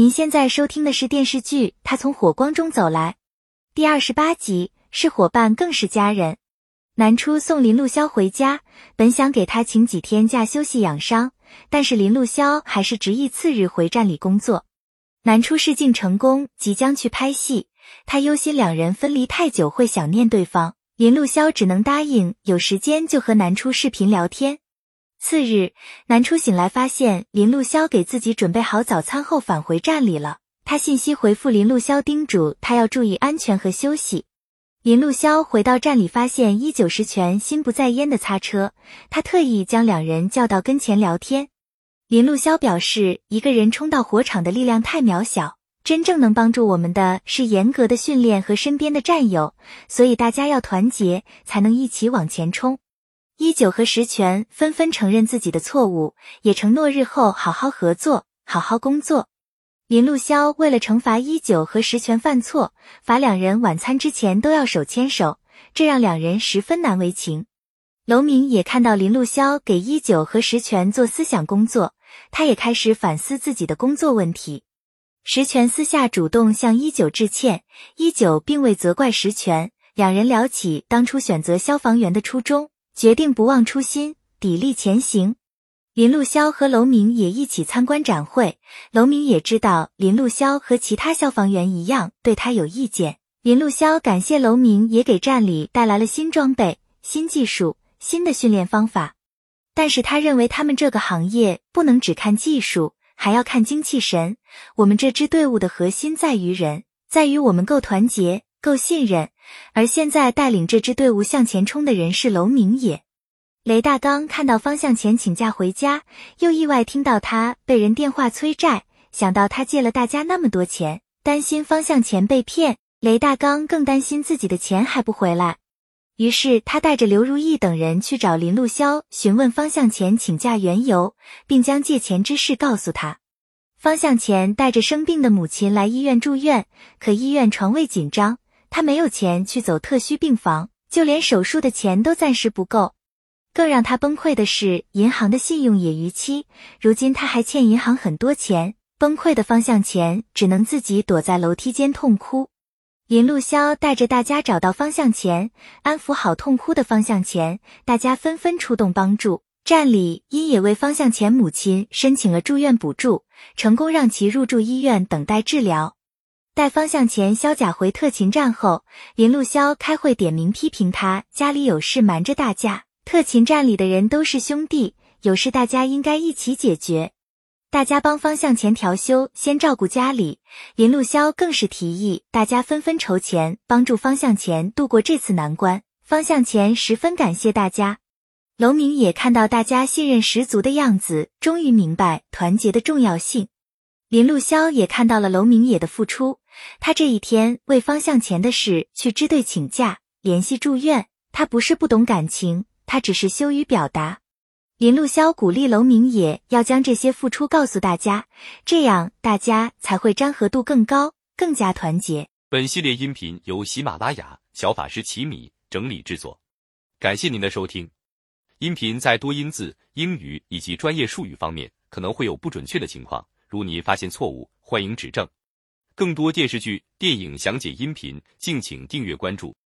您现在收听的是电视剧《他从火光中走来》第二十八集，是伙伴更是家人。南初送林露潇回家，本想给他请几天假休息养伤，但是林露潇还是执意次日回站里工作。南初试镜成功，即将去拍戏，他忧心两人分离太久会想念对方，林露潇只能答应有时间就和南初视频聊天。次日，南初醒来发现林路潇给自己准备好早餐后返回站里了。他信息回复林路潇，叮嘱他要注意安全和休息。林路潇回到站里，发现一九十全心不在焉的擦车，他特意将两人叫到跟前聊天。林路潇表示，一个人冲到火场的力量太渺小，真正能帮助我们的是严格的训练和身边的战友，所以大家要团结，才能一起往前冲。一九和石泉纷纷承认自己的错误，也承诺日后好好合作，好好工作。林路潇为了惩罚一九和石泉犯错，罚两人晚餐之前都要手牵手，这让两人十分难为情。楼明也看到林路潇给一九和石泉做思想工作，他也开始反思自己的工作问题。石泉私下主动向一九致歉，一九并未责怪石泉，两人聊起当初选择消防员的初衷。决定不忘初心，砥砺前行。林路潇和楼明也一起参观展会。楼明也知道林路潇和其他消防员一样对他有意见。林路潇感谢楼明也给站里带来了新装备、新技术、新的训练方法。但是他认为他们这个行业不能只看技术，还要看精气神。我们这支队伍的核心在于人，在于我们够团结。够信任，而现在带领这支队伍向前冲的人是楼明野。雷大刚看到方向前请假回家，又意外听到他被人电话催债，想到他借了大家那么多钱，担心方向前被骗，雷大刚更担心自己的钱还不回来。于是他带着刘如意等人去找林路潇询问方向前请假缘由，并将借钱之事告诉他。方向前带着生病的母亲来医院住院，可医院床位紧张。他没有钱去走特需病房，就连手术的钱都暂时不够。更让他崩溃的是，银行的信用也逾期，如今他还欠银行很多钱。崩溃的方向前只能自己躲在楼梯间痛哭。林路潇带着大家找到方向前，安抚好痛哭的方向前，大家纷纷出动帮助。站里因也为方向前母亲申请了住院补助，成功让其入住医院等待治疗。在方向前萧甲回特勤站后，林路潇开会点名批评他家里有事瞒着大家。特勤站里的人都是兄弟，有事大家应该一起解决。大家帮方向前调休，先照顾家里。林路潇更是提议大家纷纷筹钱，帮助方向前度过这次难关。方向前十分感谢大家。楼明也看到大家信任十足的样子，终于明白团结的重要性。林路潇也看到了楼明野的付出，他这一天为方向前的事去支队请假，联系住院。他不是不懂感情，他只是羞于表达。林路潇鼓励楼明野要将这些付出告诉大家，这样大家才会粘合度更高，更加团结。本系列音频由喜马拉雅小法师奇米整理制作，感谢您的收听。音频在多音字、英语以及专业术语方面可能会有不准确的情况。如你发现错误，欢迎指正。更多电视剧、电影详解音频，敬请订阅关注。